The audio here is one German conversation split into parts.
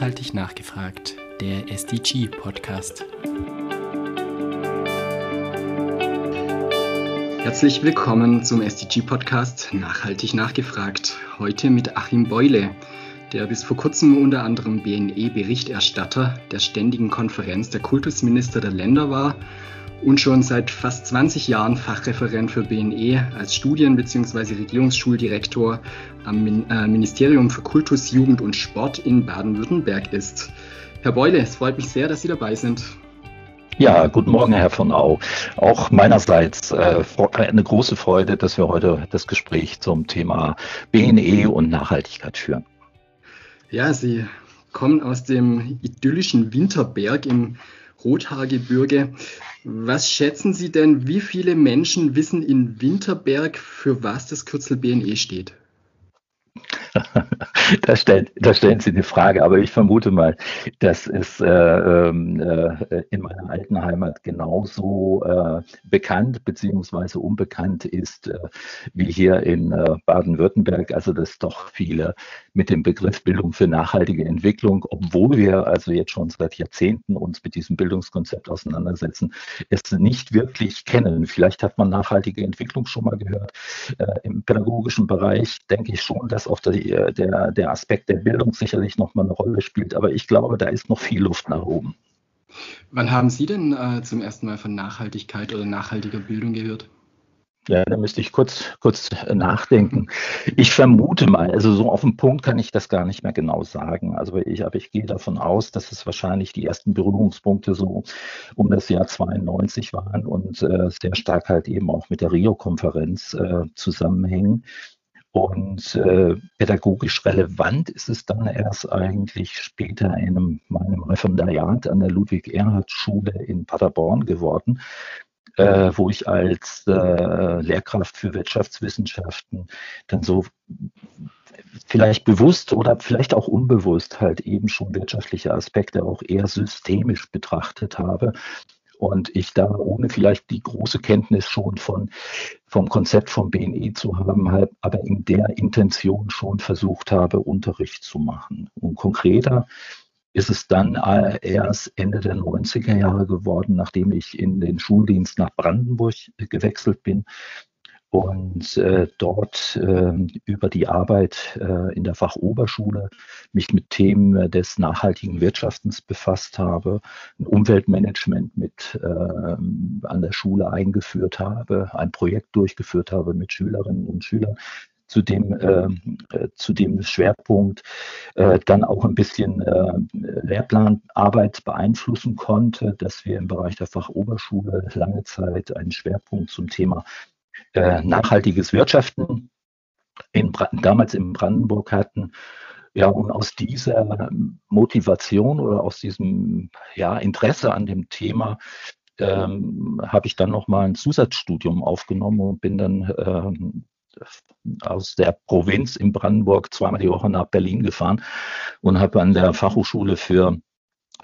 Nachhaltig nachgefragt, der SDG-Podcast. Herzlich willkommen zum SDG-Podcast Nachhaltig nachgefragt. Heute mit Achim Beule, der bis vor kurzem unter anderem BNE-Berichterstatter der Ständigen Konferenz der Kultusminister der Länder war und schon seit fast 20 Jahren Fachreferent für BNE als Studien- bzw. Regierungsschuldirektor am äh, Ministerium für Kultus, Jugend und Sport in Baden-Württemberg ist. Herr Beule, es freut mich sehr, dass Sie dabei sind. Ja, guten Morgen, Herr von Au. Auch meinerseits äh, eine große Freude, dass wir heute das Gespräch zum Thema BNE und Nachhaltigkeit führen. Ja, Sie kommen aus dem idyllischen Winterberg im Rothaargebirge. Was schätzen Sie denn, wie viele Menschen wissen in Winterberg, für was das Kürzel BNE steht? da, stellen, da stellen Sie eine Frage, aber ich vermute mal, dass es äh, ähm, äh, in meiner alten Heimat genauso äh, bekannt bzw. unbekannt ist äh, wie hier in äh, Baden-Württemberg. Also dass doch viele mit dem Begriff Bildung für nachhaltige Entwicklung, obwohl wir also jetzt schon seit Jahrzehnten uns mit diesem Bildungskonzept auseinandersetzen, es nicht wirklich kennen. Vielleicht hat man nachhaltige Entwicklung schon mal gehört. Äh, Im pädagogischen Bereich denke ich schon, dass auch der, der, der Aspekt der Bildung sicherlich nochmal eine Rolle spielt. Aber ich glaube, da ist noch viel Luft nach oben. Wann haben Sie denn äh, zum ersten Mal von Nachhaltigkeit oder nachhaltiger Bildung gehört? Ja, da müsste ich kurz, kurz nachdenken. Ich vermute mal, also so auf den Punkt kann ich das gar nicht mehr genau sagen. Also ich, aber ich gehe davon aus, dass es wahrscheinlich die ersten Berührungspunkte so um das Jahr 92 waren und äh, sehr stark halt eben auch mit der Rio-Konferenz äh, zusammenhängen. Und äh, pädagogisch relevant ist es dann erst eigentlich später in meinem Referendariat an der Ludwig-Erhard-Schule in Paderborn geworden, äh, wo ich als äh, Lehrkraft für Wirtschaftswissenschaften dann so vielleicht bewusst oder vielleicht auch unbewusst halt eben schon wirtschaftliche Aspekte auch eher systemisch betrachtet habe und ich da ohne vielleicht die große Kenntnis schon von, vom Konzept vom BNE zu haben, halt, aber in der Intention schon versucht habe, Unterricht zu machen. Und konkreter ist es dann äh, erst Ende der 90er Jahre geworden, nachdem ich in den Schuldienst nach Brandenburg gewechselt bin und äh, dort äh, über die Arbeit äh, in der Fachoberschule mich mit Themen des nachhaltigen Wirtschaftens befasst habe, ein Umweltmanagement mit äh, an der Schule eingeführt habe, ein Projekt durchgeführt habe mit Schülerinnen und Schülern, zu dem, äh, zu dem Schwerpunkt äh, dann auch ein bisschen äh, Lehrplanarbeit beeinflussen konnte, dass wir im Bereich der Fachoberschule lange Zeit einen Schwerpunkt zum Thema äh, nachhaltiges Wirtschaften in, damals in Brandenburg hatten. Ja, und aus dieser Motivation oder aus diesem ja, Interesse an dem Thema ähm, habe ich dann nochmal ein Zusatzstudium aufgenommen und bin dann ähm, aus der Provinz in Brandenburg zweimal die Woche nach Berlin gefahren und habe an der Fachhochschule für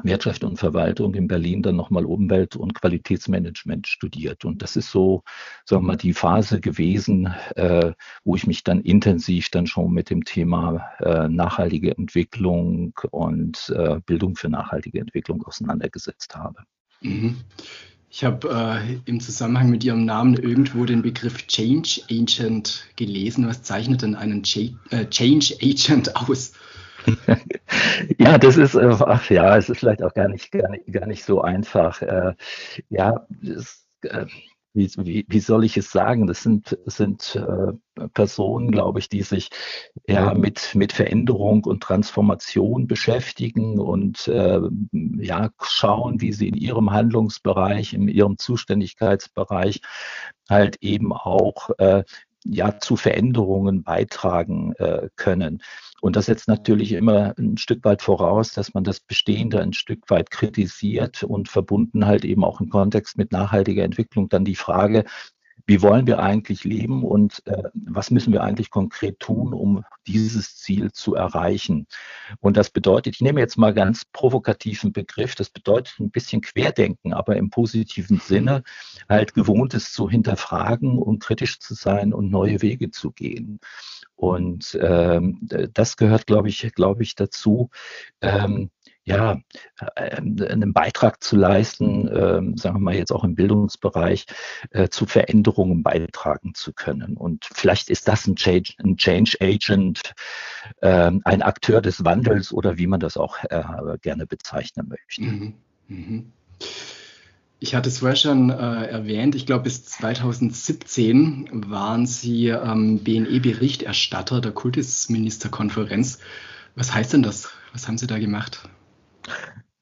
Wirtschaft und Verwaltung in Berlin dann nochmal Umwelt- und Qualitätsmanagement studiert. Und das ist so, sagen wir mal, die Phase gewesen, äh, wo ich mich dann intensiv dann schon mit dem Thema äh, nachhaltige Entwicklung und äh, Bildung für nachhaltige Entwicklung auseinandergesetzt habe. Mhm. Ich habe äh, im Zusammenhang mit Ihrem Namen irgendwo den Begriff Change Agent gelesen. Was zeichnet denn einen äh, Change Agent aus? ja, das ist, äh, ach ja, es ist vielleicht auch gar nicht, gar nicht, gar nicht so einfach. Äh, ja, es, äh, wie, wie, wie soll ich es sagen? Das sind, sind äh, Personen, glaube ich, die sich ja mit, mit Veränderung und Transformation beschäftigen und äh, ja, schauen, wie sie in ihrem Handlungsbereich, in ihrem Zuständigkeitsbereich halt eben auch äh, ja zu Veränderungen beitragen äh, können. Und das setzt natürlich immer ein Stück weit voraus, dass man das Bestehende ein Stück weit kritisiert und verbunden halt eben auch im Kontext mit nachhaltiger Entwicklung dann die Frage, wie wollen wir eigentlich leben und äh, was müssen wir eigentlich konkret tun, um dieses Ziel zu erreichen. Und das bedeutet, ich nehme jetzt mal ganz provokativen Begriff, das bedeutet ein bisschen Querdenken, aber im positiven Sinne halt gewohntes zu hinterfragen und kritisch zu sein und neue Wege zu gehen. Und ähm, das gehört, glaube ich, glaube ich, dazu. Ähm, ja, äh, einen Beitrag zu leisten, äh, sagen wir mal jetzt auch im Bildungsbereich, äh, zu Veränderungen beitragen zu können. Und vielleicht ist das ein Change, ein Change Agent, äh, ein Akteur des Wandels oder wie man das auch äh, gerne bezeichnen möchte. Mhm. Mhm. Ich hatte es vorher schon äh, erwähnt, ich glaube bis 2017 waren Sie ähm, BNE-Berichterstatter der Kultusministerkonferenz. Was heißt denn das? Was haben Sie da gemacht?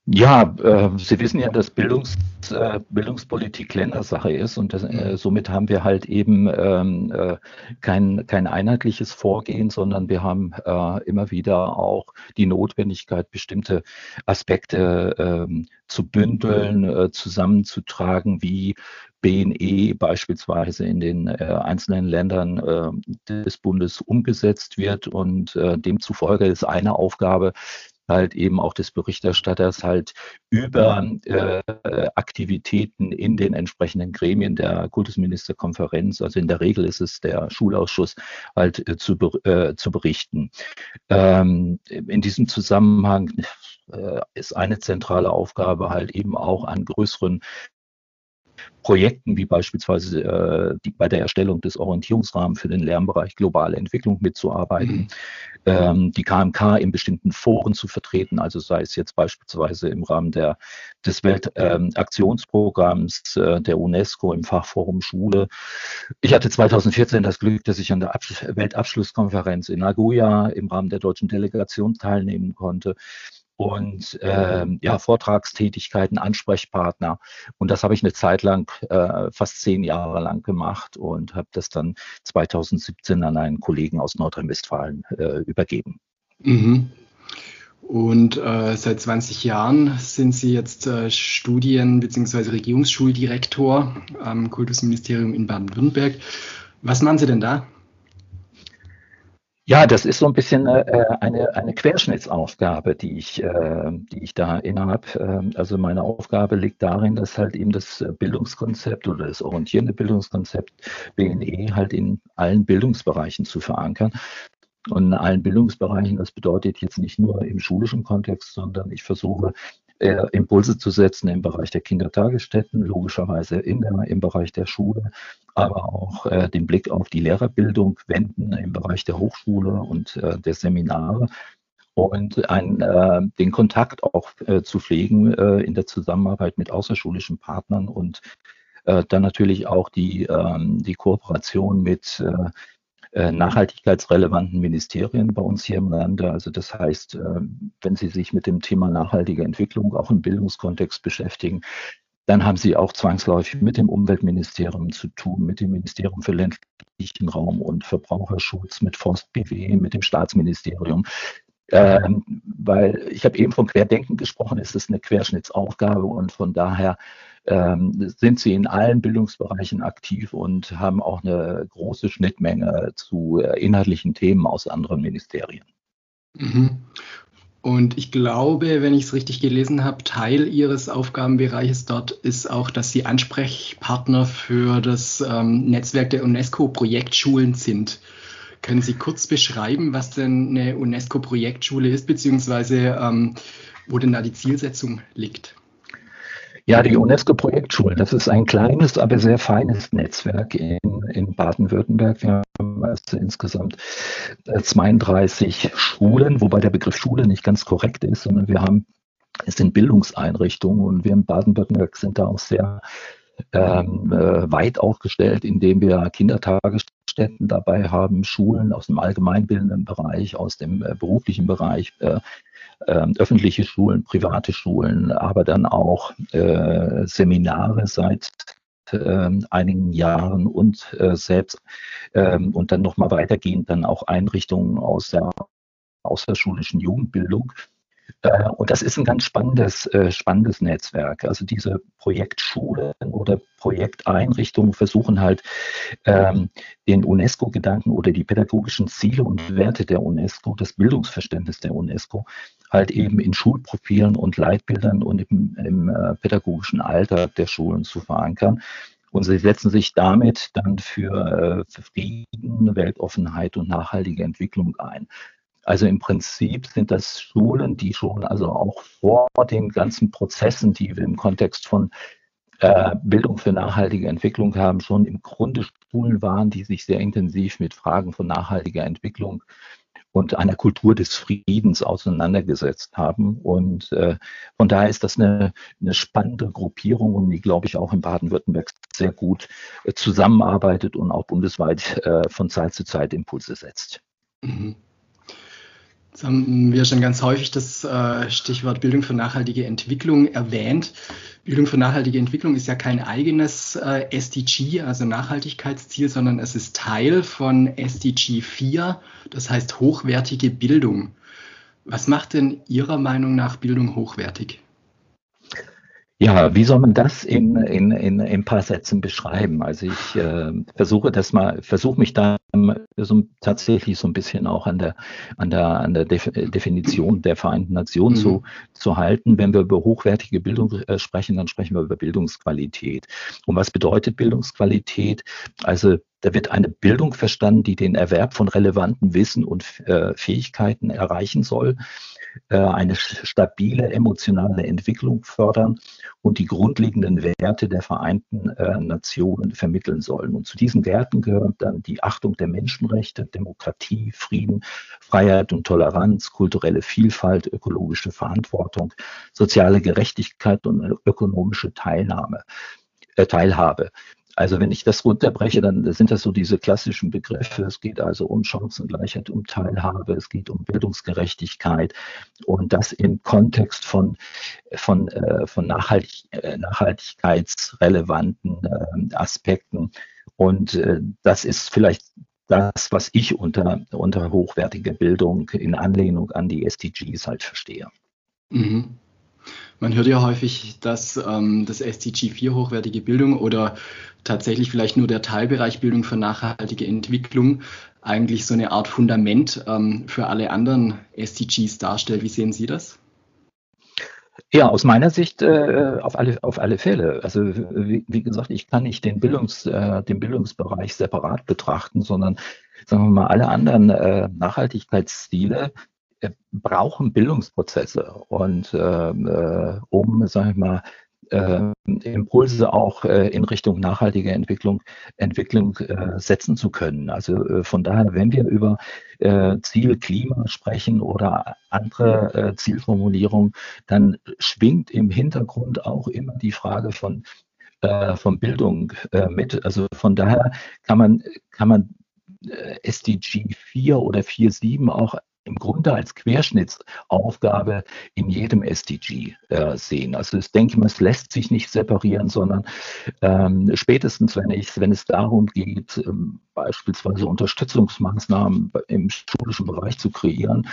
Ja, äh, Sie wissen ja, dass Bildungs, äh, Bildungspolitik Ländersache ist und das, äh, somit haben wir halt eben ähm, äh, kein, kein einheitliches Vorgehen, sondern wir haben äh, immer wieder auch die Notwendigkeit, bestimmte Aspekte ähm, zu bündeln, äh, zusammenzutragen, wie BNE beispielsweise in den äh, einzelnen Ländern äh, des Bundes umgesetzt wird. Und äh, demzufolge ist eine Aufgabe, halt eben auch des Berichterstatters halt über äh, Aktivitäten in den entsprechenden Gremien der Kultusministerkonferenz, also in der Regel ist es der Schulausschuss, halt äh, zu, äh, zu berichten. Ähm, in diesem Zusammenhang äh, ist eine zentrale Aufgabe halt eben auch an größeren Projekten wie beispielsweise äh, die, bei der Erstellung des Orientierungsrahmens für den Lernbereich globale Entwicklung mitzuarbeiten, mhm. ähm, die KMK in bestimmten Foren zu vertreten, also sei es jetzt beispielsweise im Rahmen der, des Weltaktionsprogramms ähm, äh, der UNESCO im Fachforum Schule. Ich hatte 2014 das Glück, dass ich an der Abs Weltabschlusskonferenz in Nagoya im Rahmen der deutschen Delegation teilnehmen konnte und ähm, ja, Vortragstätigkeiten, Ansprechpartner. Und das habe ich eine Zeit lang, äh, fast zehn Jahre lang gemacht und habe das dann 2017 an einen Kollegen aus Nordrhein-Westfalen äh, übergeben. Mhm. Und äh, seit 20 Jahren sind Sie jetzt äh, Studien- bzw. Regierungsschuldirektor am Kultusministerium in Baden-Württemberg. Was machen Sie denn da? Ja, das ist so ein bisschen äh, eine, eine Querschnittsaufgabe, die ich, äh, die ich da innerhalb. Äh, also meine Aufgabe liegt darin, dass halt eben das Bildungskonzept oder das orientierende Bildungskonzept BNE halt in allen Bildungsbereichen zu verankern. Und in allen Bildungsbereichen, das bedeutet jetzt nicht nur im schulischen Kontext, sondern ich versuche äh, Impulse zu setzen im Bereich der Kindertagesstätten, logischerweise in der, im Bereich der Schule, aber auch äh, den Blick auf die Lehrerbildung wenden im Bereich der Hochschule und äh, der Seminare und ein, äh, den Kontakt auch äh, zu pflegen äh, in der Zusammenarbeit mit außerschulischen Partnern und äh, dann natürlich auch die, ähm, die Kooperation mit äh, äh, nachhaltigkeitsrelevanten Ministerien bei uns hier im Lande. Also das heißt, äh, wenn Sie sich mit dem Thema nachhaltige Entwicklung auch im Bildungskontext beschäftigen, dann haben Sie auch zwangsläufig mit dem Umweltministerium zu tun, mit dem Ministerium für ländlichen Raum und Verbraucherschutz, mit Forst BW, mit dem Staatsministerium. Ähm, weil ich habe eben von Querdenken gesprochen, es ist eine Querschnittsaufgabe und von daher ähm, sind sie in allen Bildungsbereichen aktiv und haben auch eine große Schnittmenge zu äh, inhaltlichen Themen aus anderen Ministerien. Mhm. Und ich glaube, wenn ich es richtig gelesen habe, Teil Ihres Aufgabenbereiches dort ist auch, dass Sie Ansprechpartner für das ähm, Netzwerk der UNESCO-Projektschulen sind. Können Sie kurz beschreiben, was denn eine UNESCO-Projektschule ist, beziehungsweise ähm, wo denn da die Zielsetzung liegt? Ja, die UNESCO-Projektschulen, das ist ein kleines, aber sehr feines Netzwerk in, in Baden-Württemberg. Wir haben also insgesamt 32 äh, Schulen, wobei der Begriff Schule nicht ganz korrekt ist, sondern wir haben, es sind Bildungseinrichtungen und wir in Baden-Württemberg sind da auch sehr ähm, äh, weit aufgestellt, indem wir Kindertagesstätten dabei haben, Schulen aus dem allgemeinbildenden Bereich, aus dem äh, beruflichen Bereich, äh, öffentliche Schulen, private Schulen, aber dann auch äh, Seminare seit äh, einigen Jahren und äh, selbst ähm, und dann nochmal weitergehend dann auch Einrichtungen aus der außerschulischen Jugendbildung. Äh, und das ist ein ganz spannendes, äh, spannendes Netzwerk. Also diese Projektschulen oder Projekteinrichtungen versuchen halt ähm, den UNESCO-Gedanken oder die pädagogischen Ziele und Werte der UNESCO, das Bildungsverständnis der UNESCO, halt eben in Schulprofilen und Leitbildern und im, im äh, pädagogischen Alltag der Schulen zu verankern. Und sie setzen sich damit dann für Frieden, Weltoffenheit und nachhaltige Entwicklung ein. Also im Prinzip sind das Schulen, die schon also auch vor den ganzen Prozessen, die wir im Kontext von äh, Bildung für nachhaltige Entwicklung haben, schon im Grunde Schulen waren, die sich sehr intensiv mit Fragen von nachhaltiger Entwicklung und einer Kultur des Friedens auseinandergesetzt haben. Und äh, von daher ist das eine, eine spannende Gruppierung und die, glaube ich, auch in Baden-Württemberg sehr gut äh, zusammenarbeitet und auch bundesweit äh, von Zeit zu Zeit Impulse setzt. Mhm. Jetzt haben wir schon ganz häufig das äh, Stichwort Bildung für nachhaltige Entwicklung erwähnt. Bildung für nachhaltige Entwicklung ist ja kein eigenes äh, SDG, also Nachhaltigkeitsziel, sondern es ist Teil von SDG 4, das heißt hochwertige Bildung. Was macht denn Ihrer Meinung nach Bildung hochwertig? Ja, wie soll man das in, in, in, in ein paar Sätzen beschreiben? Also ich äh, versuche das mal, versuche mich da so, tatsächlich so ein bisschen auch an der, an der, an der Definition der Vereinten Nationen mhm. zu, zu halten. Wenn wir über hochwertige Bildung äh, sprechen, dann sprechen wir über Bildungsqualität. Und was bedeutet Bildungsqualität? Also da wird eine Bildung verstanden, die den Erwerb von relevanten Wissen und äh, Fähigkeiten erreichen soll eine stabile emotionale Entwicklung fördern und die grundlegenden Werte der Vereinten äh, Nationen vermitteln sollen. Und zu diesen Werten gehört dann die Achtung der Menschenrechte, Demokratie, Frieden, Freiheit und Toleranz, kulturelle Vielfalt, ökologische Verantwortung, soziale Gerechtigkeit und ökonomische Teilnahme. Äh, Teilhabe. Also wenn ich das runterbreche, dann sind das so diese klassischen Begriffe. Es geht also um Chancengleichheit, um Teilhabe, es geht um Bildungsgerechtigkeit und das im Kontext von, von, äh, von Nachhaltig, äh, nachhaltigkeitsrelevanten äh, Aspekten. Und das ist vielleicht das, was ich unter, unter hochwertiger Bildung in Anlehnung an die SDGs halt verstehe. Mhm. Man hört ja häufig, dass ähm, das SDG 4 hochwertige Bildung oder tatsächlich vielleicht nur der Teilbereich Bildung für nachhaltige Entwicklung eigentlich so eine Art Fundament ähm, für alle anderen SDGs darstellt. Wie sehen Sie das? Ja, aus meiner Sicht äh, auf, alle, auf alle Fälle. Also wie, wie gesagt, ich kann nicht den, Bildungs, äh, den Bildungsbereich separat betrachten, sondern sagen wir mal, alle anderen äh, Nachhaltigkeitsziele äh, brauchen Bildungsprozesse und ähm, äh, um, sage ich mal, äh, Impulse auch äh, in Richtung nachhaltige Entwicklung, Entwicklung äh, setzen zu können. Also äh, von daher, wenn wir über äh, Ziel Klima sprechen oder andere äh, Zielformulierungen, dann schwingt im Hintergrund auch immer die Frage von, von Bildung mit. Also von daher kann man, kann man SDG 4 oder 4.7 auch im Grunde als Querschnittsaufgabe in jedem SDG äh, sehen. Also ich denke es lässt sich nicht separieren, sondern ähm, spätestens, wenn, ich, wenn es darum geht, ähm, beispielsweise Unterstützungsmaßnahmen im schulischen Bereich zu kreieren,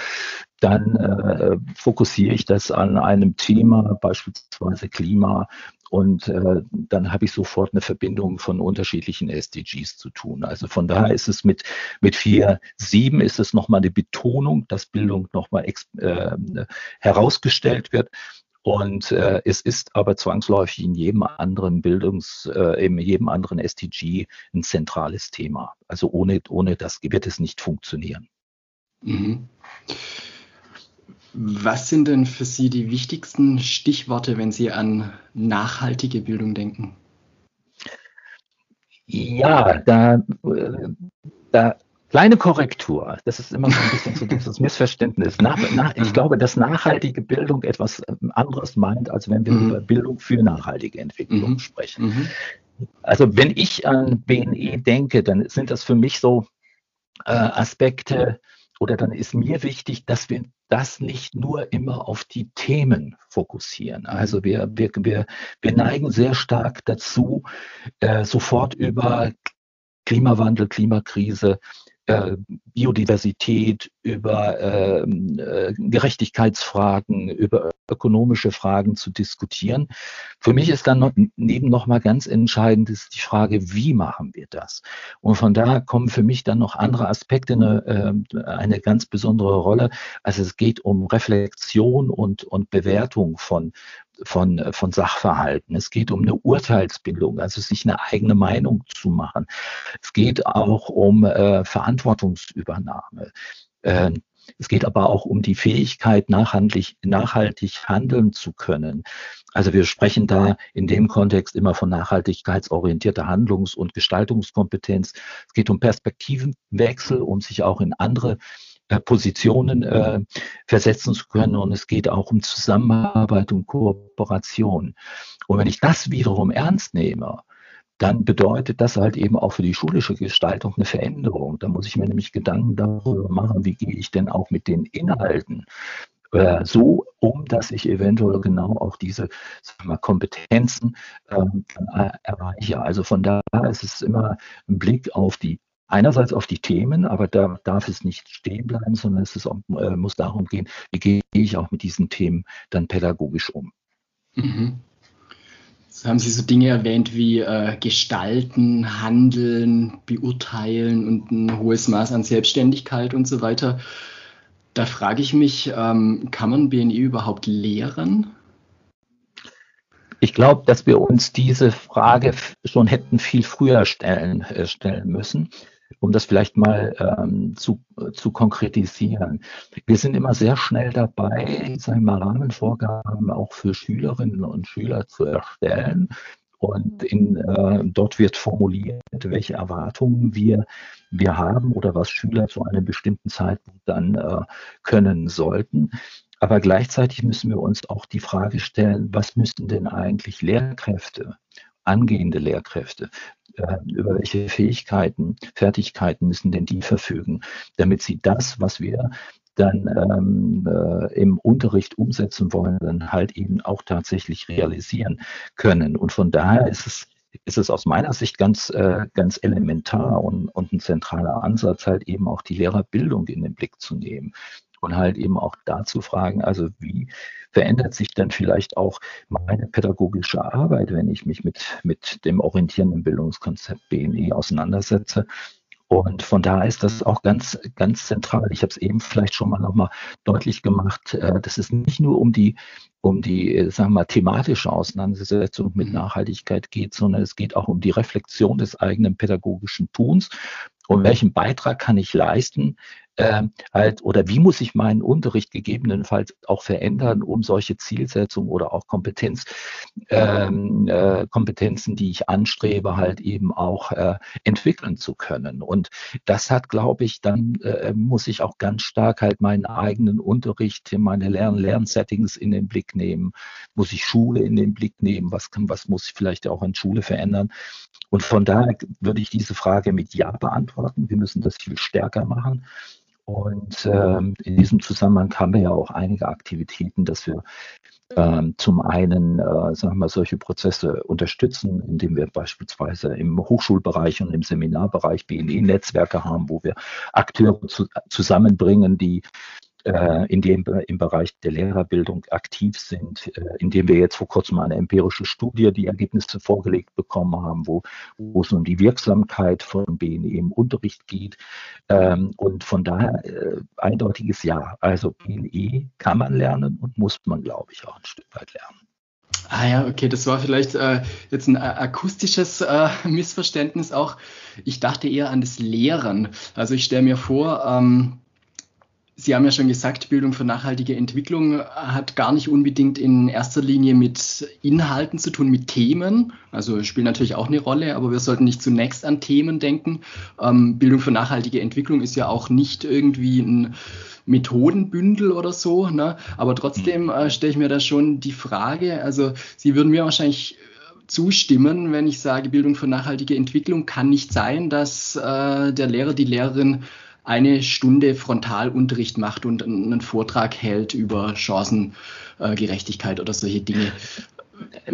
dann äh, fokussiere ich das an einem Thema, beispielsweise Klima, und äh, dann habe ich sofort eine Verbindung von unterschiedlichen SDGs zu tun. Also von daher ist es mit, mit 4.7 ist es nochmal eine Betonung, dass Bildung nochmal äh, herausgestellt wird. Und äh, es ist aber zwangsläufig in jedem anderen Bildungs, äh, in jedem anderen SDG ein zentrales Thema. Also ohne, ohne das wird es nicht funktionieren. Mhm. Was sind denn für Sie die wichtigsten Stichworte, wenn Sie an nachhaltige Bildung denken? Ja, da, da kleine Korrektur. Das ist immer so ein bisschen so dieses Missverständnis. Nach, nach, ich glaube, dass nachhaltige Bildung etwas anderes meint, als wenn wir mhm. über Bildung für nachhaltige Entwicklung mhm. sprechen. Mhm. Also wenn ich an BNE denke, dann sind das für mich so äh, Aspekte, oder dann ist mir wichtig, dass wir das nicht nur immer auf die Themen fokussieren. Also wir, wir, wir, wir neigen sehr stark dazu, äh, sofort über Klimawandel, Klimakrise, äh, Biodiversität, über ähm, äh, Gerechtigkeitsfragen, über ökonomische Fragen zu diskutieren. Für mich ist dann noch, neben noch mal ganz entscheidend ist die Frage, wie machen wir das? Und von daher kommen für mich dann noch andere Aspekte eine, äh, eine ganz besondere Rolle. Also es geht um Reflexion und, und Bewertung von von, von Sachverhalten. Es geht um eine Urteilsbildung, also sich eine eigene Meinung zu machen. Es geht auch um äh, Verantwortungsübernahme. Äh, es geht aber auch um die Fähigkeit, nachhaltig, nachhaltig handeln zu können. Also wir sprechen da in dem Kontext immer von nachhaltigkeitsorientierter Handlungs- und Gestaltungskompetenz. Es geht um Perspektivenwechsel, um sich auch in andere Positionen äh, versetzen zu können. Und es geht auch um Zusammenarbeit und Kooperation. Und wenn ich das wiederum ernst nehme, dann bedeutet das halt eben auch für die schulische Gestaltung eine Veränderung. Da muss ich mir nämlich Gedanken darüber machen, wie gehe ich denn auch mit den Inhalten äh, so um, dass ich eventuell genau auch diese wir, Kompetenzen ähm, erreiche. Also von daher ist es immer ein Blick auf die einerseits auf die Themen, aber da darf es nicht stehen bleiben, sondern es ist, äh, muss darum gehen, wie gehe ich auch mit diesen Themen dann pädagogisch um. Mhm. Jetzt haben Sie so Dinge erwähnt wie äh, Gestalten, Handeln, Beurteilen und ein hohes Maß an Selbstständigkeit und so weiter. Da frage ich mich, ähm, kann man BNI überhaupt lehren? Ich glaube, dass wir uns diese Frage schon hätten viel früher stellen, äh, stellen müssen um das vielleicht mal ähm, zu, zu konkretisieren. Wir sind immer sehr schnell dabei, sagen wir Rahmenvorgaben auch für Schülerinnen und Schüler zu erstellen. Und in, äh, dort wird formuliert, welche Erwartungen wir, wir haben oder was Schüler zu einem bestimmten Zeitpunkt dann äh, können sollten. Aber gleichzeitig müssen wir uns auch die Frage stellen, was müssten denn eigentlich Lehrkräfte angehende Lehrkräfte, äh, über welche Fähigkeiten, Fertigkeiten müssen denn die verfügen, damit sie das, was wir dann ähm, äh, im Unterricht umsetzen wollen, dann halt eben auch tatsächlich realisieren können. Und von daher ist es ist es aus meiner Sicht ganz, äh, ganz elementar und, und ein zentraler Ansatz, halt eben auch die Lehrerbildung in den Blick zu nehmen und halt eben auch dazu fragen, also wie verändert sich dann vielleicht auch meine pädagogische Arbeit, wenn ich mich mit, mit dem orientierenden Bildungskonzept BNE auseinandersetze. Und von daher ist das auch ganz, ganz zentral. Ich habe es eben vielleicht schon mal nochmal deutlich gemacht, äh, dass es nicht nur um die, um die, äh, sagen wir mal, thematische Auseinandersetzung mit mhm. Nachhaltigkeit geht, sondern es geht auch um die Reflexion des eigenen pädagogischen Tuns und welchen Beitrag kann ich leisten, äh, halt, oder wie muss ich meinen Unterricht gegebenenfalls auch verändern, um solche Zielsetzungen oder auch Kompetenz, ähm, äh, Kompetenzen, die ich anstrebe, halt eben auch äh, entwickeln zu können. Und das hat, glaube ich, dann äh, muss ich auch ganz stark halt meinen eigenen Unterricht, meine Lern Lernsettings in den Blick nehmen, muss ich Schule in den Blick nehmen, was kann, was muss ich vielleicht auch an Schule verändern. Und von daher würde ich diese Frage mit Ja beantworten. Wir müssen das viel stärker machen. Und ähm, in diesem Zusammenhang haben wir ja auch einige Aktivitäten, dass wir ähm, zum einen, äh, sagen wir, solche Prozesse unterstützen, indem wir beispielsweise im Hochschulbereich und im Seminarbereich BNE-Netzwerke haben, wo wir Akteure zu, zusammenbringen, die in dem im Bereich der Lehrerbildung aktiv sind, äh, indem wir jetzt vor kurzem eine empirische Studie die Ergebnisse vorgelegt bekommen haben, wo, wo es um die Wirksamkeit von BNE im Unterricht geht. Ähm, und von daher äh, eindeutiges Ja. Also BNE kann man lernen und muss man, glaube ich, auch ein Stück weit lernen. Ah ja, okay, das war vielleicht äh, jetzt ein äh, akustisches äh, Missverständnis auch. Ich dachte eher an das Lehren. Also ich stelle mir vor, ähm, Sie haben ja schon gesagt, Bildung für nachhaltige Entwicklung hat gar nicht unbedingt in erster Linie mit Inhalten zu tun, mit Themen. Also spielt natürlich auch eine Rolle, aber wir sollten nicht zunächst an Themen denken. Ähm, Bildung für nachhaltige Entwicklung ist ja auch nicht irgendwie ein Methodenbündel oder so. Ne? Aber trotzdem äh, stelle ich mir da schon die Frage, also Sie würden mir wahrscheinlich zustimmen, wenn ich sage, Bildung für nachhaltige Entwicklung kann nicht sein, dass äh, der Lehrer, die Lehrerin eine Stunde Frontalunterricht macht und einen Vortrag hält über Chancengerechtigkeit oder solche Dinge.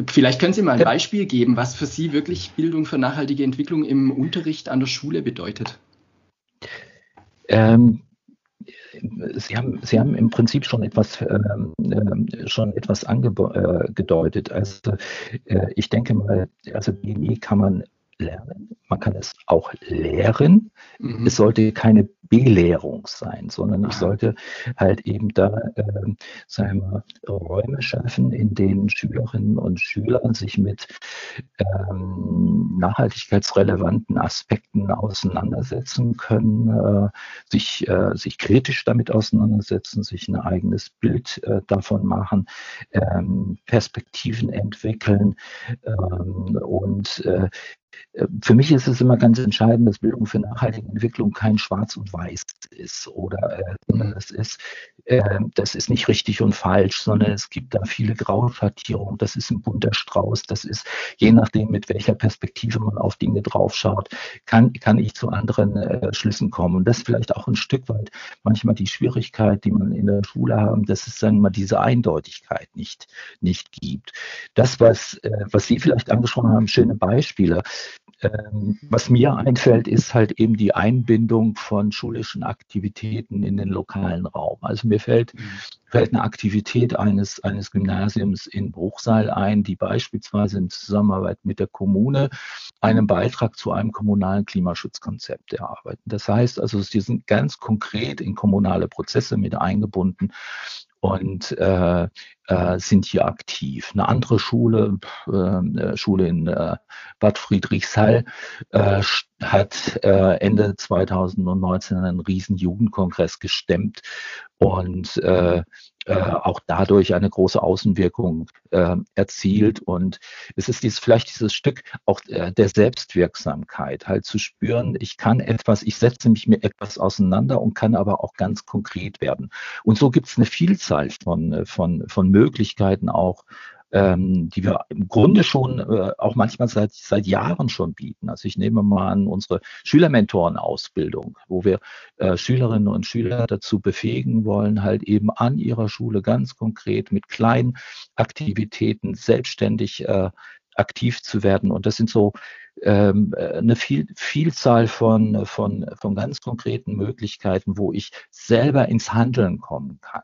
Vielleicht können Sie mal ein Beispiel geben, was für Sie wirklich Bildung für nachhaltige Entwicklung im Unterricht an der Schule bedeutet. Ähm, Sie haben, Sie haben im Prinzip schon etwas, äh, schon etwas angedeutet. Also äh, ich denke mal, also BMI kann man lernen. Man kann es auch lehren. Mhm. Es sollte keine Belehrung sein, sondern ich sollte halt eben da, äh, sagen wir, Räume schaffen, in denen Schülerinnen und Schüler sich mit ähm, nachhaltigkeitsrelevanten Aspekten auseinandersetzen können, äh, sich, äh, sich kritisch damit auseinandersetzen, sich ein eigenes Bild äh, davon machen, ähm, Perspektiven entwickeln ähm, und äh, für mich ist es immer ganz entscheidend, dass Bildung für nachhaltige Entwicklung kein Schwarz und Weiß ist oder äh, das ist, äh, das ist nicht richtig und falsch, sondern es gibt da viele Grauschattierungen. Das ist ein bunter Strauß. Das ist, je nachdem, mit welcher Perspektive man auf Dinge draufschaut, kann, kann ich zu anderen äh, Schlüssen kommen. Und das ist vielleicht auch ein Stück weit manchmal die Schwierigkeit, die man in der Schule haben, dass es, wir mal, diese Eindeutigkeit nicht, nicht gibt. Das, was, äh, was Sie vielleicht angesprochen haben, schöne Beispiele. Ähm, was mir einfällt, ist halt eben die Einbindung von schulischen Aktivitäten in den lokalen Raum. Also mir fällt, mhm. fällt eine Aktivität eines, eines Gymnasiums in Bruchsal ein, die beispielsweise in Zusammenarbeit mit der Kommune einen Beitrag zu einem kommunalen Klimaschutzkonzept erarbeiten. Das heißt also, sie sind ganz konkret in kommunale Prozesse mit eingebunden und äh, äh, sind hier aktiv. Eine andere Schule, äh, Schule in äh, Bad Friedrichshall, äh, hat äh, Ende 2019 einen riesen Jugendkongress gestemmt und äh, äh, auch dadurch eine große Außenwirkung äh, erzielt. Und es ist dieses, vielleicht dieses Stück auch äh, der Selbstwirksamkeit, halt zu spüren, ich kann etwas, ich setze mich mit etwas auseinander und kann aber auch ganz konkret werden. Und so gibt es eine Vielzahl von, äh, von, von Möglichkeiten auch, ähm, die wir im Grunde schon äh, auch manchmal seit, seit Jahren schon bieten. Also ich nehme mal an unsere Schülermentorenausbildung, wo wir äh, Schülerinnen und Schüler dazu befähigen wollen, halt eben an ihrer Schule ganz konkret mit kleinen Aktivitäten selbstständig äh, aktiv zu werden. Und das sind so ähm, eine viel, Vielzahl von, von, von ganz konkreten Möglichkeiten, wo ich selber ins Handeln kommen kann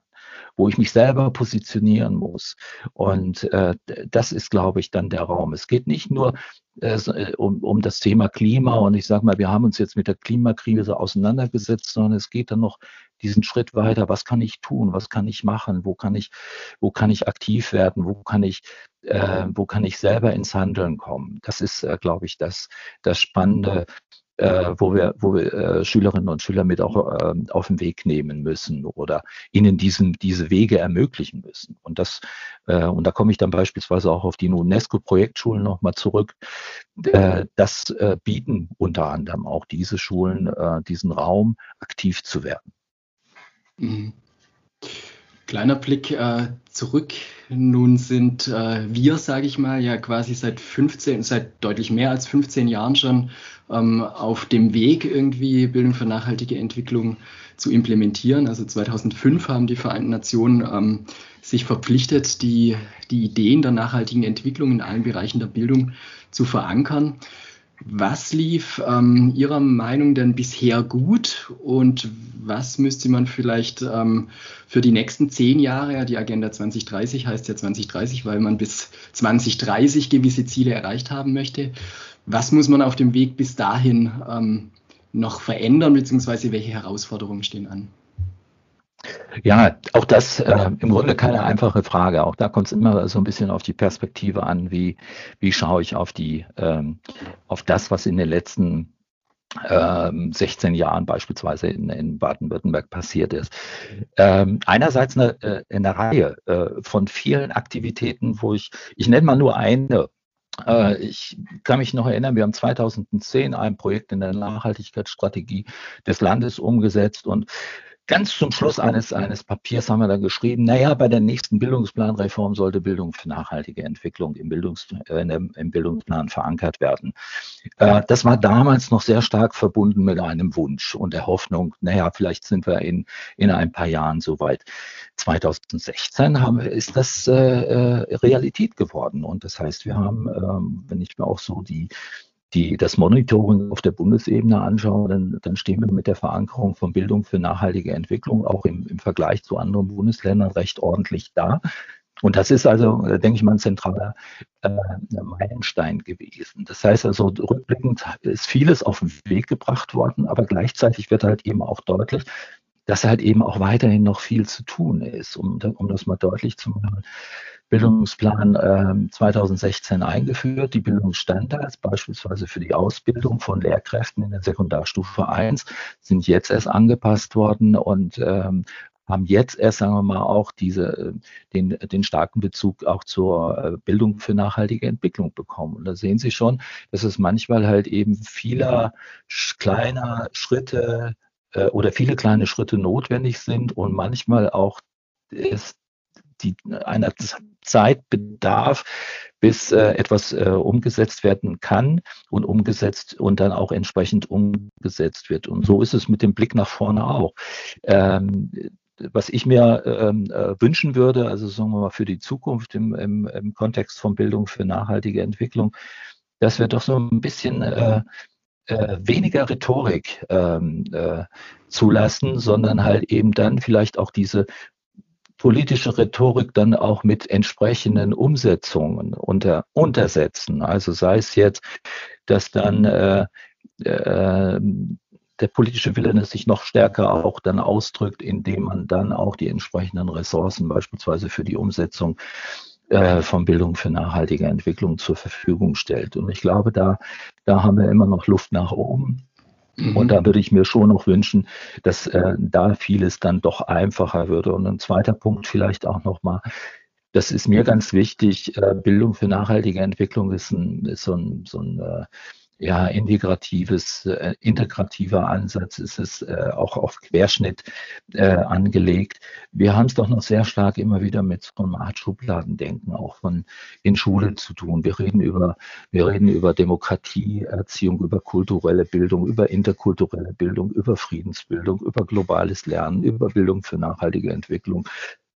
wo ich mich selber positionieren muss. Und äh, das ist, glaube ich, dann der Raum. Es geht nicht nur äh, äh, um, um das Thema Klima und ich sage mal, wir haben uns jetzt mit der Klimakrise auseinandergesetzt, sondern es geht dann noch diesen Schritt weiter. Was kann ich tun? Was kann ich machen? Wo kann ich, wo kann ich aktiv werden? Wo kann ich, äh, wo kann ich selber ins Handeln kommen? Das ist, äh, glaube ich, das, das Spannende äh, wo wir, wo wir äh, Schülerinnen und Schüler mit auch äh, auf den Weg nehmen müssen oder ihnen diesen, diese Wege ermöglichen müssen. Und das, äh, und da komme ich dann beispielsweise auch auf die UNESCO-Projektschulen nochmal zurück. Äh, das äh, bieten unter anderem auch diese Schulen, äh, diesen Raum, aktiv zu werden. Mhm. Kleiner Blick äh, zurück. Nun sind äh, wir, sage ich mal, ja quasi seit 15, seit deutlich mehr als 15 Jahren schon ähm, auf dem Weg, irgendwie Bildung für nachhaltige Entwicklung zu implementieren. Also 2005 haben die Vereinten Nationen ähm, sich verpflichtet, die, die Ideen der nachhaltigen Entwicklung in allen Bereichen der Bildung zu verankern. Was lief ähm, Ihrer Meinung denn bisher gut und was müsste man vielleicht ähm, für die nächsten zehn Jahre, die Agenda 2030 heißt ja 2030, weil man bis 2030 gewisse Ziele erreicht haben möchte, was muss man auf dem Weg bis dahin ähm, noch verändern, beziehungsweise welche Herausforderungen stehen an? Ja, auch das äh, im Grunde keine einfache Frage. Auch da kommt es immer so ein bisschen auf die Perspektive an, wie, wie schaue ich auf die, ähm, auf das, was in den letzten ähm, 16 Jahren beispielsweise in, in Baden-Württemberg passiert ist. Ähm, einerseits eine, äh, eine Reihe äh, von vielen Aktivitäten, wo ich, ich nenne mal nur eine, äh, ich kann mich noch erinnern, wir haben 2010 ein Projekt in der Nachhaltigkeitsstrategie des Landes umgesetzt und ganz zum Schluss eines, eines Papiers haben wir dann geschrieben, naja, bei der nächsten Bildungsplanreform sollte Bildung für nachhaltige Entwicklung im, Bildungs, äh, im Bildungsplan verankert werden. Äh, das war damals noch sehr stark verbunden mit einem Wunsch und der Hoffnung, naja, vielleicht sind wir in, in ein paar Jahren soweit. 2016 haben, ist das äh, äh, Realität geworden und das heißt, wir haben, ähm, wenn ich mir auch so die die, das Monitoring auf der Bundesebene anschaue, dann, dann stehen wir mit der Verankerung von Bildung für nachhaltige Entwicklung auch im, im Vergleich zu anderen Bundesländern recht ordentlich da. Und das ist also, denke ich mal, ein zentraler äh, Meilenstein gewesen. Das heißt also, rückblickend ist vieles auf den Weg gebracht worden, aber gleichzeitig wird halt eben auch deutlich, dass halt eben auch weiterhin noch viel zu tun ist, um, um das mal deutlich zu machen. Bildungsplan äh, 2016 eingeführt. Die Bildungsstandards, beispielsweise für die Ausbildung von Lehrkräften in der Sekundarstufe 1, sind jetzt erst angepasst worden und ähm, haben jetzt erst, sagen wir mal, auch diese, den, den starken Bezug auch zur äh, Bildung für nachhaltige Entwicklung bekommen. Und da sehen Sie schon, dass es manchmal halt eben vieler kleiner Schritte äh, oder viele kleine Schritte notwendig sind und manchmal auch ist die einer Zeit bedarf, bis äh, etwas äh, umgesetzt werden kann und umgesetzt und dann auch entsprechend umgesetzt wird. Und so ist es mit dem Blick nach vorne auch. Ähm, was ich mir ähm, äh, wünschen würde, also sagen wir mal für die Zukunft im, im, im, Kontext von Bildung für nachhaltige Entwicklung, dass wir doch so ein bisschen äh, äh, weniger Rhetorik ähm, äh, zulassen, sondern halt eben dann vielleicht auch diese politische Rhetorik dann auch mit entsprechenden Umsetzungen unter, untersetzen. Also sei es jetzt, dass dann äh, äh, der politische Wille sich noch stärker auch dann ausdrückt, indem man dann auch die entsprechenden Ressourcen beispielsweise für die Umsetzung äh, von Bildung für nachhaltige Entwicklung zur Verfügung stellt. Und ich glaube, da, da haben wir immer noch Luft nach oben. Mhm. Und da würde ich mir schon noch wünschen, dass äh, da vieles dann doch einfacher würde. Und ein zweiter Punkt vielleicht auch nochmal, das ist mir ganz wichtig, äh, Bildung für nachhaltige Entwicklung ist, ein, ist so ein, so ein äh, ja, integratives, äh, integrativer Ansatz, ist es äh, auch auf Querschnitt äh, angelegt. Wir haben es doch noch sehr stark immer wieder mit so einem Art Schubladendenken auch von in Schule zu tun. Wir reden über, wir reden über Demokratie, Erziehung, über kulturelle Bildung, über interkulturelle Bildung, über Friedensbildung, über globales Lernen, über Bildung für nachhaltige Entwicklung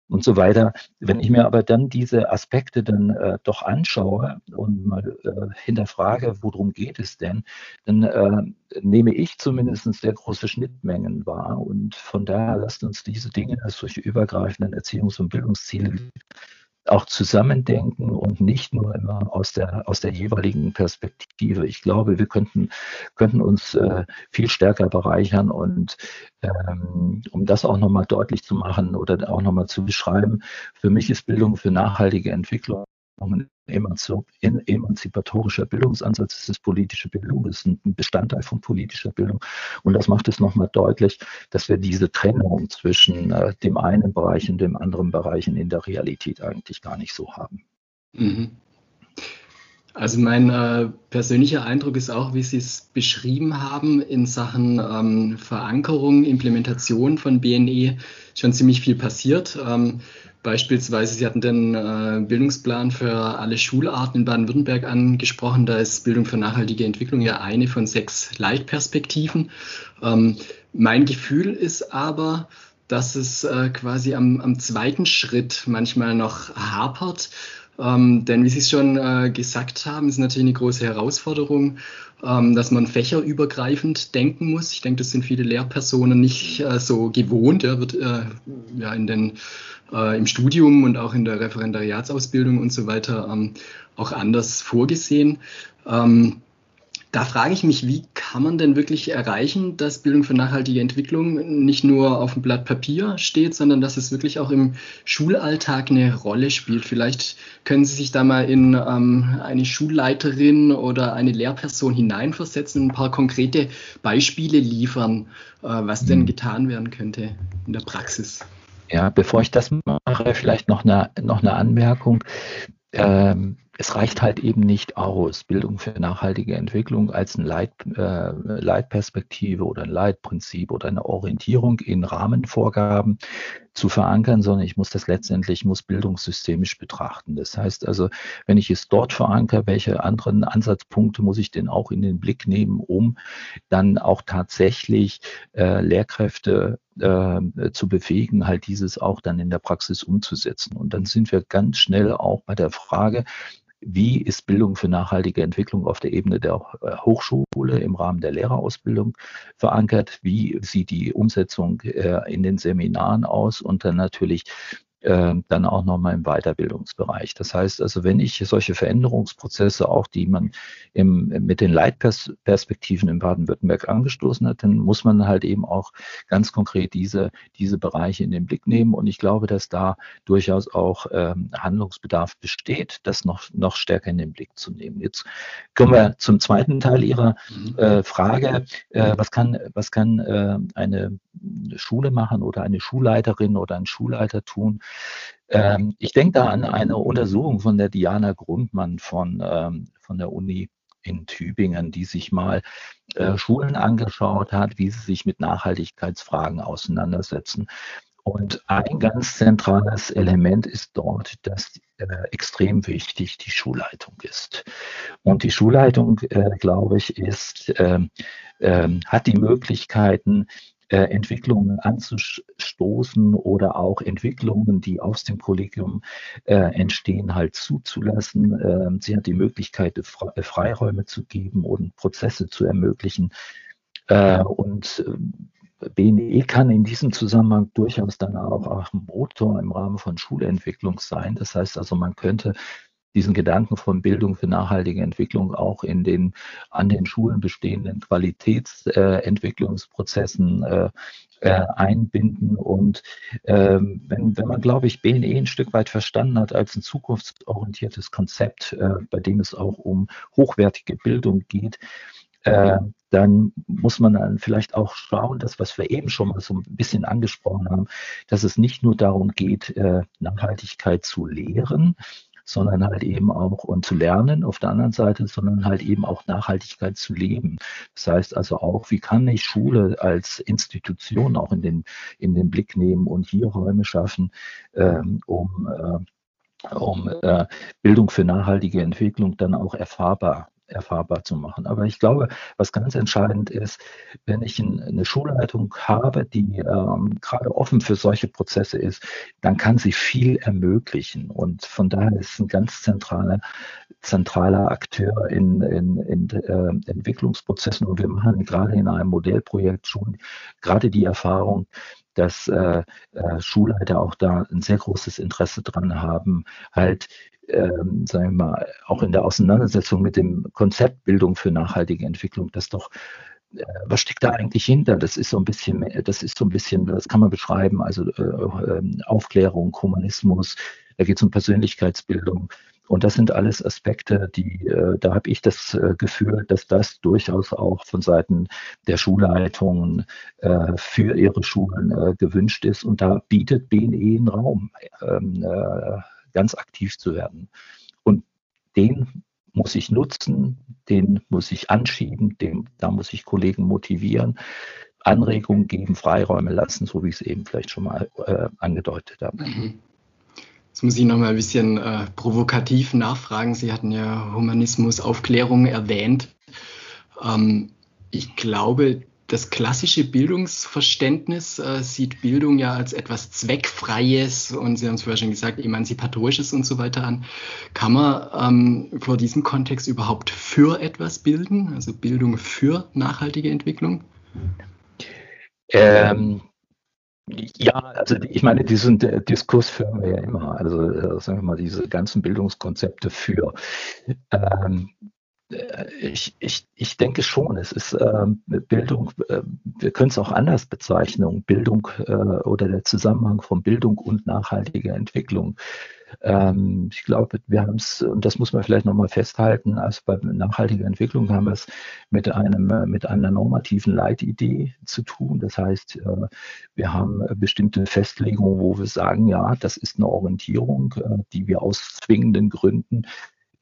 und so weiter. Wenn ich mir aber dann diese Aspekte dann äh, doch anschaue und mal äh, hinterfrage, worum geht es denn, dann äh, nehme ich zumindest sehr große Schnittmengen wahr. Und von daher lasst uns diese Dinge, solche übergreifenden Erziehungs- und Bildungsziele auch zusammendenken und nicht nur immer aus der, aus der jeweiligen Perspektive. Ich glaube, wir könnten, könnten uns äh, viel stärker bereichern und ähm, um das auch nochmal deutlich zu machen oder auch nochmal zu beschreiben, für mich ist Bildung für nachhaltige Entwicklung ein emanzipatorischer Bildungsansatz, es ist politische Bildung, es ist ein Bestandteil von politischer Bildung. Und das macht es nochmal deutlich, dass wir diese Trennung zwischen äh, dem einen Bereich und dem anderen Bereich in der Realität eigentlich gar nicht so haben. Mhm. Also mein äh, persönlicher Eindruck ist auch, wie Sie es beschrieben haben, in Sachen ähm, Verankerung, Implementation von BNE schon ziemlich viel passiert. Ähm, Beispielsweise, Sie hatten den äh, Bildungsplan für alle Schularten in Baden-Württemberg angesprochen. Da ist Bildung für nachhaltige Entwicklung ja eine von sechs Leitperspektiven. Ähm, mein Gefühl ist aber, dass es äh, quasi am, am, zweiten Schritt manchmal noch hapert. Ähm, denn wie Sie es schon äh, gesagt haben, ist natürlich eine große Herausforderung, ähm, dass man fächerübergreifend denken muss. Ich denke, das sind viele Lehrpersonen nicht äh, so gewohnt. Ja, wird äh, ja in den äh, im Studium und auch in der Referendariatsausbildung und so weiter ähm, auch anders vorgesehen. Ähm, da frage ich mich, wie kann man denn wirklich erreichen, dass Bildung für nachhaltige Entwicklung nicht nur auf dem Blatt Papier steht, sondern dass es wirklich auch im Schulalltag eine Rolle spielt? Vielleicht können Sie sich da mal in ähm, eine Schulleiterin oder eine Lehrperson hineinversetzen und ein paar konkrete Beispiele liefern, äh, was denn hm. getan werden könnte in der Praxis. Ja, bevor ich das mache, vielleicht noch eine, noch eine Anmerkung. Ähm, es reicht halt eben nicht aus, Bildung für nachhaltige Entwicklung als eine Leit, äh, Leitperspektive oder ein Leitprinzip oder eine Orientierung in Rahmenvorgaben zu verankern, sondern ich muss das letztendlich, muss bildungssystemisch betrachten. Das heißt also, wenn ich es dort verankere, welche anderen Ansatzpunkte muss ich denn auch in den Blick nehmen, um dann auch tatsächlich äh, Lehrkräfte äh, zu befähigen, halt dieses auch dann in der Praxis umzusetzen. Und dann sind wir ganz schnell auch bei der Frage, wie ist Bildung für nachhaltige Entwicklung auf der Ebene der äh, Hochschule im Rahmen der Lehrerausbildung verankert? Wie sieht die Umsetzung äh, in den Seminaren aus? Und dann natürlich ähm, dann auch nochmal im Weiterbildungsbereich. Das heißt also, wenn ich solche Veränderungsprozesse, auch die man im, mit den Leitperspektiven in Baden-Württemberg angestoßen hat, dann muss man halt eben auch ganz konkret diese, diese Bereiche in den Blick nehmen. Und ich glaube, dass da durchaus auch ähm, Handlungsbedarf besteht, das noch, noch stärker in den Blick zu nehmen. Jetzt kommen wir zum zweiten Teil Ihrer mhm. äh, Frage. Äh, was kann, was kann äh, eine Schule machen oder eine Schulleiterin oder ein Schulleiter tun? Ähm, ich denke da an eine Untersuchung von der Diana Grundmann von, ähm, von der Uni in Tübingen, die sich mal äh, Schulen angeschaut hat, wie sie sich mit Nachhaltigkeitsfragen auseinandersetzen. Und ein ganz zentrales Element ist dort, dass äh, extrem wichtig die Schulleitung ist. Und die Schulleitung, äh, glaube ich, ist, ähm, ähm, hat die Möglichkeiten, äh, Entwicklungen anzustoßen oder auch Entwicklungen, die aus dem Kollegium äh, entstehen, halt zuzulassen. Äh, sie hat die Möglichkeit, Fre Freiräume zu geben und Prozesse zu ermöglichen. Äh, und äh, BNE kann in diesem Zusammenhang durchaus dann auch, auch ein Motor im Rahmen von Schulentwicklung sein. Das heißt also, man könnte diesen Gedanken von Bildung für nachhaltige Entwicklung auch in den an den Schulen bestehenden Qualitätsentwicklungsprozessen äh, äh, einbinden. Und ähm, wenn, wenn man, glaube ich, BNE ein Stück weit verstanden hat als ein zukunftsorientiertes Konzept, äh, bei dem es auch um hochwertige Bildung geht, äh, dann muss man dann vielleicht auch schauen, dass was wir eben schon mal so ein bisschen angesprochen haben, dass es nicht nur darum geht, äh, Nachhaltigkeit zu lehren, sondern halt eben auch und zu lernen auf der anderen Seite, sondern halt eben auch Nachhaltigkeit zu leben. Das heißt also auch, wie kann ich Schule als Institution auch in den, in den Blick nehmen und hier Räume schaffen, ähm, um äh, um äh, Bildung für nachhaltige Entwicklung dann auch erfahrbar erfahrbar zu machen. Aber ich glaube, was ganz entscheidend ist, wenn ich eine Schulleitung habe, die ähm, gerade offen für solche Prozesse ist, dann kann sie viel ermöglichen. Und von daher ist ein ganz zentraler, zentraler Akteur in, in, in äh, Entwicklungsprozessen. Und wir machen gerade in einem Modellprojekt schon gerade die Erfahrung, dass äh, äh, Schulleiter auch da ein sehr großes Interesse dran haben, halt ähm, sagen wir mal, auch in der Auseinandersetzung mit dem Konzept Bildung für nachhaltige Entwicklung, das doch äh, was steckt da eigentlich hinter? Das ist so ein bisschen, das ist so ein bisschen, das kann man beschreiben, also äh, ähm, Aufklärung, Humanismus, da geht es um Persönlichkeitsbildung. Und das sind alles Aspekte, die, äh, da habe ich das äh, Gefühl, dass das durchaus auch von Seiten der Schulleitungen äh, für ihre Schulen äh, gewünscht ist. Und da bietet BNE einen Raum. Ähm, äh, ganz aktiv zu werden. Und den muss ich nutzen, den muss ich anschieben, den, da muss ich Kollegen motivieren, Anregungen geben, Freiräume lassen, so wie ich es eben vielleicht schon mal äh, angedeutet habe. Mhm. Jetzt muss ich noch mal ein bisschen äh, provokativ nachfragen. Sie hatten ja Humanismus, Aufklärung erwähnt. Ähm, ich glaube, das klassische Bildungsverständnis äh, sieht Bildung ja als etwas Zweckfreies und Sie haben es vorher schon gesagt, Emanzipatorisches und so weiter an. Kann man ähm, vor diesem Kontext überhaupt für etwas bilden, also Bildung für nachhaltige Entwicklung? Ähm, ja, also ich meine, diesen Diskurs führen wir ja immer. Also äh, sagen wir mal, diese ganzen Bildungskonzepte für. Ähm, äh, ich, ich, ich denke schon, es ist äh, Bildung, äh, wir können es auch anders bezeichnen, Bildung äh, oder der Zusammenhang von Bildung und nachhaltiger Entwicklung. Ähm, ich glaube, wir haben es, und das muss man vielleicht nochmal festhalten, also bei nachhaltiger Entwicklung haben wir es mit einem, mit einer normativen Leitidee zu tun. Das heißt, äh, wir haben bestimmte Festlegungen, wo wir sagen, ja, das ist eine Orientierung, äh, die wir aus zwingenden Gründen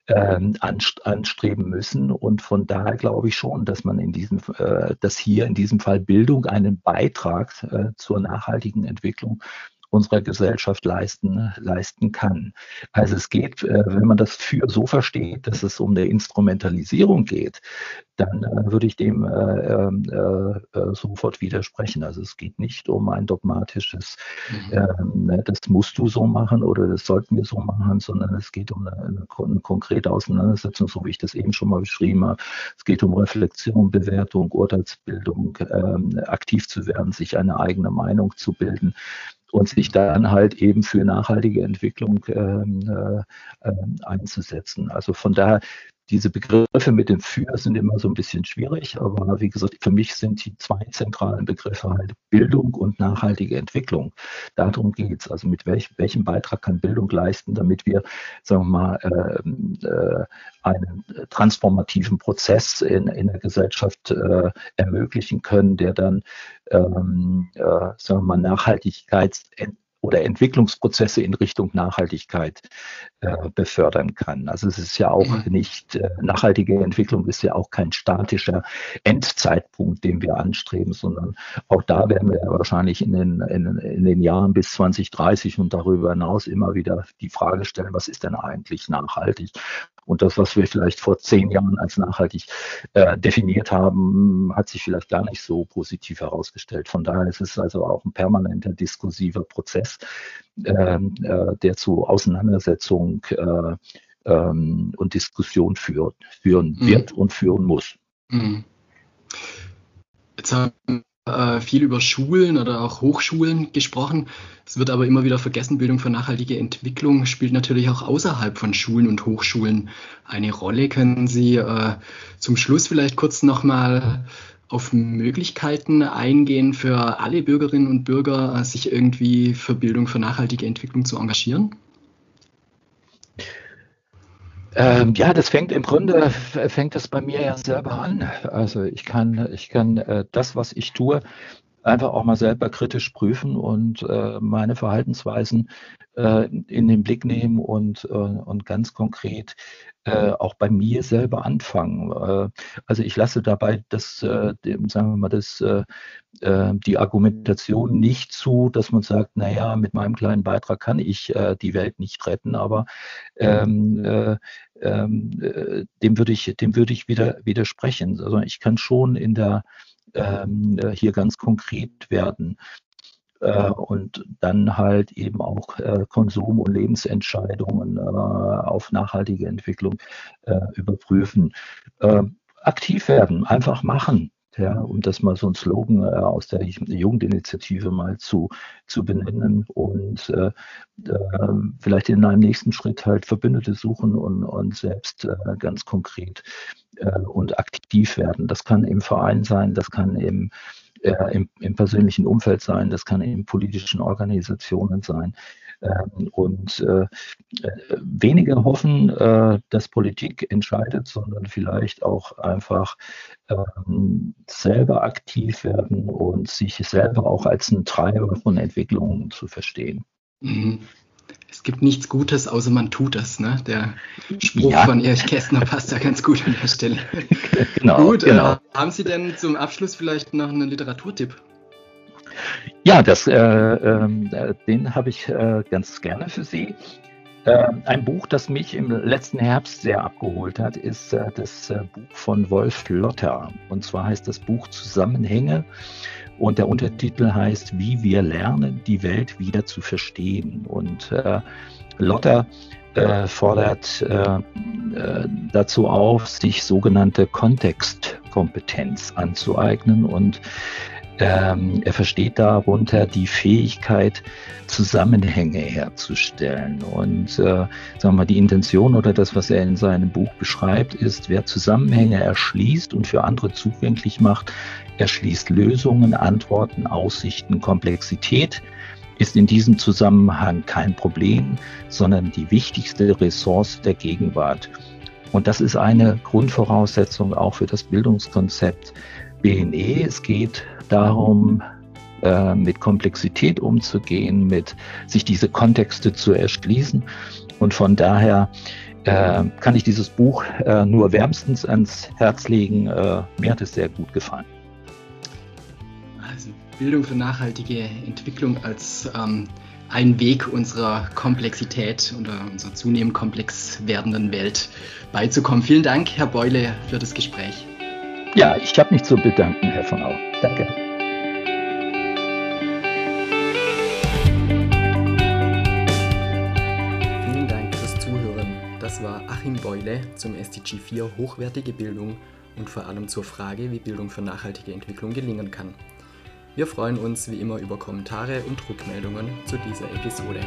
ähm, anstreben müssen. Und von daher glaube ich schon, dass man in diesem, äh, dass hier in diesem Fall Bildung einen Beitrag äh, zur nachhaltigen Entwicklung unserer Gesellschaft leisten, leisten kann. Also es geht, äh, wenn man das für so versteht, dass es um eine Instrumentalisierung geht, dann äh, würde ich dem äh, ähm, äh, äh, sofort widersprechen. Also es geht nicht um ein dogmatisches, mhm. Ähm, ne, das musst du so machen oder das sollten wir so machen, sondern es geht um eine, eine, eine, konkrete Auseinandersetzung, so wie ich das eben schon mal beschrieben habe. Es geht um Reflexion, Bewertung, Urteilsbildung, ähm, aktiv zu werden, sich eine eigene Meinung zu bilden und sich dann halt eben für nachhaltige Entwicklung ähm, äh, äh, einzusetzen. Also von daher diese Begriffe mit dem Für sind immer so ein bisschen schwierig, aber wie gesagt, für mich sind die zwei zentralen Begriffe halt Bildung und nachhaltige Entwicklung. Darum geht es. Also mit welch, welchem Beitrag kann Bildung leisten, damit wir, sagen wir mal, äh, äh, einen transformativen Prozess in, in der Gesellschaft äh, ermöglichen können, der dann, ähm, äh, sagen wir mal, Nachhaltigkeits oder Entwicklungsprozesse in Richtung Nachhaltigkeit äh, befördern kann. Also es ist ja auch mhm. nicht, äh, nachhaltige Entwicklung ist ja auch kein statischer Endzeitpunkt, den wir anstreben, sondern auch da werden wir wahrscheinlich in den, in, in den Jahren bis 2030 und darüber hinaus immer wieder die Frage stellen, was ist denn eigentlich nachhaltig? Und das, was wir vielleicht vor zehn Jahren als nachhaltig äh, definiert haben, hat sich vielleicht gar nicht so positiv herausgestellt. Von daher ist es also auch ein permanenter diskursiver Prozess, ähm, äh, der zu Auseinandersetzung äh, ähm, und Diskussion führt, führen mhm. wird und führen muss. Mhm. Jetzt haben äh, viel über Schulen oder auch Hochschulen gesprochen. Es wird aber immer wieder vergessen, Bildung für nachhaltige Entwicklung spielt natürlich auch außerhalb von Schulen und Hochschulen eine Rolle. Können Sie äh, zum Schluss vielleicht kurz nochmal auf Möglichkeiten eingehen für alle Bürgerinnen und Bürger, sich irgendwie für Bildung für nachhaltige Entwicklung zu engagieren? Ähm, ja, das fängt im Grunde fängt das bei mir ja selber an. Also ich kann ich kann äh, das, was ich tue, einfach auch mal selber kritisch prüfen und äh, meine Verhaltensweisen äh, in den Blick nehmen und, äh, und ganz konkret äh, auch bei mir selber anfangen. Äh, also ich lasse dabei das, äh, sagen wir mal, das, die Argumentation nicht zu, dass man sagt, naja, mit meinem kleinen Beitrag kann ich die Welt nicht retten, aber ähm, äh, ähm, äh, dem würde ich, dem würde ich wieder widersprechen. Also ich kann schon in der ähm, äh, hier ganz konkret werden äh, und dann halt eben auch äh, Konsum- und Lebensentscheidungen auf nachhaltige Entwicklung überprüfen. Aktiv werden, einfach machen. Ja, um das mal so ein Slogan äh, aus der Jugendinitiative mal zu, zu benennen und äh, äh, vielleicht in einem nächsten Schritt halt Verbündete suchen und, und selbst äh, ganz konkret äh, und aktiv werden. Das kann im Verein sein, das kann im äh, im, im, persönlichen Umfeld sein, das kann in politischen Organisationen sein. Ähm, und äh, weniger hoffen, äh, dass Politik entscheidet, sondern vielleicht auch einfach ähm, selber aktiv werden und sich selber auch als ein Treiber von Entwicklungen zu verstehen. Mhm es gibt nichts Gutes, außer man tut es. Ne? Der Spruch ja. von Erich Kästner passt ja ganz gut an der Stelle. Genau, gut, äh, genau. Äh, haben Sie denn zum Abschluss vielleicht noch einen Literaturtipp? Ja, das, äh, äh, den habe ich äh, ganz gerne für Sie. Ähm, ein Buch, das mich im letzten Herbst sehr abgeholt hat, ist äh, das Buch von Wolf Lotter. Und zwar heißt das Buch Zusammenhänge und der Untertitel heißt, wie wir lernen, die Welt wieder zu verstehen. Und äh, Lotter äh, fordert äh, äh dazu auf, sich sogenannte Kontextkompetenz anzueignen und ähm, er versteht darunter die Fähigkeit, Zusammenhänge herzustellen. Und äh, sagen wir mal, die Intention oder das, was er in seinem Buch beschreibt, ist, wer Zusammenhänge erschließt und für andere zugänglich macht, erschließt Lösungen, Antworten, Aussichten, Komplexität, ist in diesem Zusammenhang kein Problem, sondern die wichtigste Ressource der Gegenwart. Und das ist eine Grundvoraussetzung auch für das Bildungskonzept BNE. Es geht darum, äh, mit Komplexität umzugehen, mit sich diese Kontexte zu erschließen. Und von daher äh, kann ich dieses Buch äh, nur wärmstens ans Herz legen. Mir hat es sehr gut gefallen. Also Bildung für nachhaltige Entwicklung als ähm, ein Weg unserer Komplexität oder unserer zunehmend komplex werdenden Welt beizukommen. Vielen Dank, Herr Beule, für das Gespräch. Ja, ich habe mich zu bedanken, Herr von Au. Danke. Vielen Dank fürs Zuhören. Das war Achim Beule zum SDG 4 Hochwertige Bildung und vor allem zur Frage, wie Bildung für nachhaltige Entwicklung gelingen kann. Wir freuen uns wie immer über Kommentare und Rückmeldungen zu dieser Episode.